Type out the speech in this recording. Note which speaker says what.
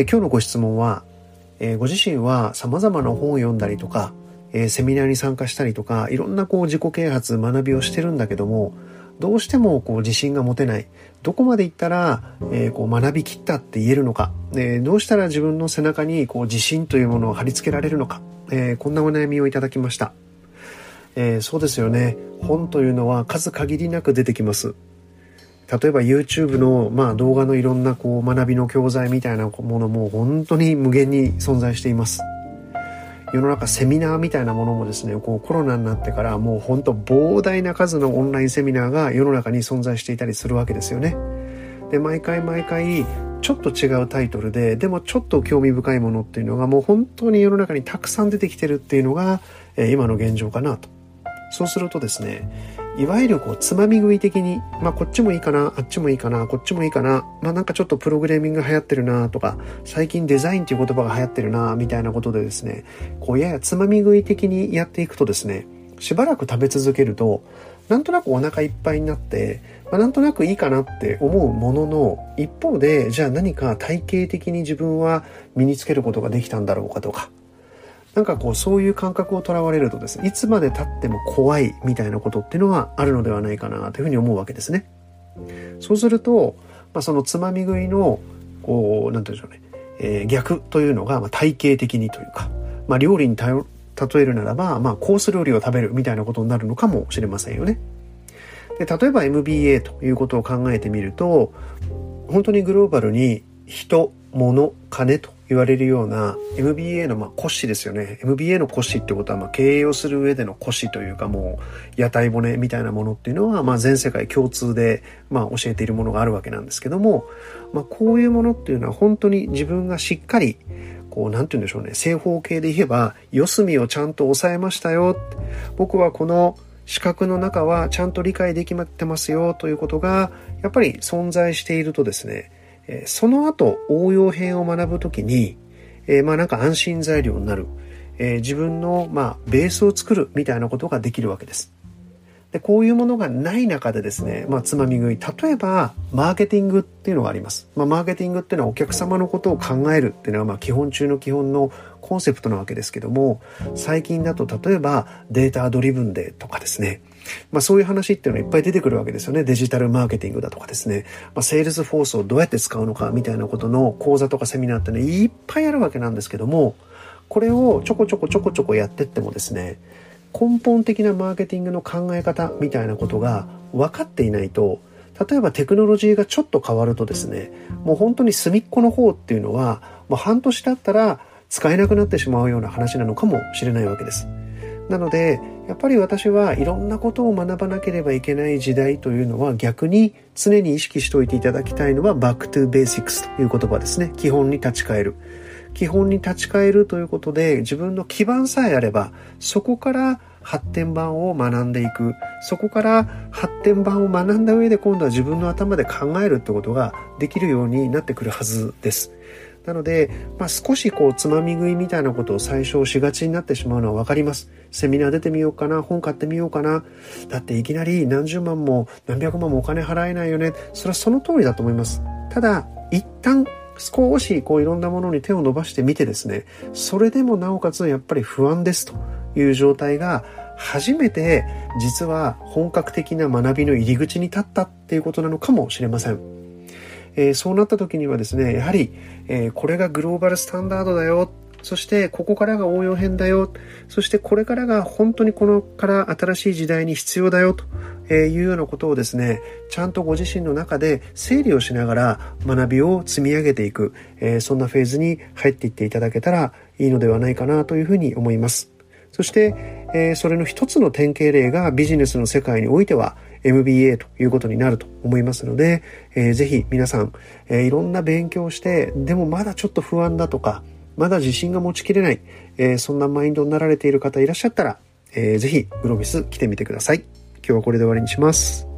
Speaker 1: え今日のご質問は、えご自身は様々な本を読んだりとか、えセミナーに参加したりとか、いろんなこう自己啓発、学びをしてるんだけども、どうしてもこう自信が持てない。どこまで行ったら、えー、こう学びきったって言えるのか、えー、どうしたら自分の背中にこう自信というものを貼り付けられるのか、えー、こんなお悩みをいただきました。え、そうですよね。本というのは数限りなく出てきます。例えば YouTube の、まあ、動画のいろんなこう学びの教材みたいなものも本当に無限に存在しています。世の中セミナーみたいなものもですね、こうコロナになってからもうほんと膨大な数のオンラインセミナーが世の中に存在していたりするわけですよね。で、毎回毎回ちょっと違うタイトルで、でもちょっと興味深いものっていうのがもう本当に世の中にたくさん出てきてるっていうのが、え今の現状かなと。そうするとですね、いわゆるこう、つまみ食い的に、まあ、こっちもいいかな、あっちもいいかな、こっちもいいかな、まあ、なんかちょっとプログラミング流行ってるな、とか、最近デザインっていう言葉が流行ってるな、みたいなことでですね、こう、ややつまみ食い的にやっていくとですね、しばらく食べ続けると、なんとなくお腹いっぱいになって、まあ、なんとなくいいかなって思うものの、一方で、じゃあ何か体系的に自分は身につけることができたんだろうかとか、なんかこうそういう感覚をとらわれるとですねいつまで経っても怖いみたいなことっていうのはあるのではないかなというふうに思うわけですね。そうすると、まあ、そのつまみ食いのこうなんて言うんでしょうね、えー、逆というのが、まあ、体系的にというか、まあ、料理に例えるならば、まあ、コース料理を食べるみたいなことになるのかもしれませんよね。で例えば MBA ということを考えてみると本当にグローバルに人物金と言われるような MBA のまあ骨子ですよね。MBA の骨子ってことはまあ経営をする上での骨子というかもう屋台骨みたいなものっていうのはまあ全世界共通でまあ教えているものがあるわけなんですけども、まあこういうものっていうのは本当に自分がしっかりこう、なんて言うんでしょうね。正方形で言えば、四隅をちゃんと押さえましたよ。僕はこの四角の中はちゃんと理解できてますよということが、やっぱり存在しているとですね、えその後応用編を学ぶ時に、えまあなんか安心材料になる、え自分のまあベースを作るみたいなことができるわけです。で、こういうものがない中でですね、まあ、つまみ食い。例えば、マーケティングっていうのがあります。まあ、マーケティングっていうのはお客様のことを考えるっていうのは、まあ、基本中の基本のコンセプトなわけですけども、最近だと例えばデータドリブンでとかですね、まあそういう話っていうのはいっぱい出てくるわけですよね。デジタルマーケティングだとかですね。まあセールスフォースをどうやって使うのかみたいなことの講座とかセミナーってね、いっぱいあるわけなんですけども、これをちょこちょこちょこちょこやってってもですね、根本的なマーケティングの考え方みたいなことが分かっていないと、例えばテクノロジーがちょっと変わるとですね、もう本当に隅っこの方っていうのは、もう半年だったら使えなくなってしまうような話なのかもしれないわけです。なので、やっぱり私はいろんなことを学ばなければいけない時代というのは逆に常に意識しておいていただきたいのは Back to Basics という言葉ですね。基本に立ち返る。基本に立ち返るということで自分の基盤さえあればそこから発展版を学んでいく。そこから発展版を学んだ上で今度は自分の頭で考えるってことができるようになってくるはずです。なので、まあ、少しこう、つまみ食いみたいなことを最初しがちになってしまうのはわかります。セミナー出てみようかな、本買ってみようかな。だっていきなり何十万も何百万もお金払えないよね。それはその通りだと思います。ただ、一旦少しこういろんなものに手を伸ばしてみてですね、それでもなおかつやっぱり不安ですという状態が初めて実は本格的な学びの入り口に立ったっていうことなのかもしれません。えー、そうなった時にはですね、やはり、えー、これがグローバルスタンダードだよ。そしてここからが応用編だよ。そしてこれからが本当にこのから新しい時代に必要だよとえいうようなことをですね、ちゃんとご自身の中で整理をしながら学びを積み上げていく、え、そんなフェーズに入っていっていただけたらいいのではないかなというふうに思います。そして、え、それの一つの典型例がビジネスの世界においては MBA ということになると思いますので、えー、ぜひ皆さん、えー、いろんな勉強をして、でもまだちょっと不安だとか、まだ自信が持ちきれない、え、そんなマインドになられている方いらっしゃったら、えー、ぜひグロビス来てみてください。今日はこれで終わりにします。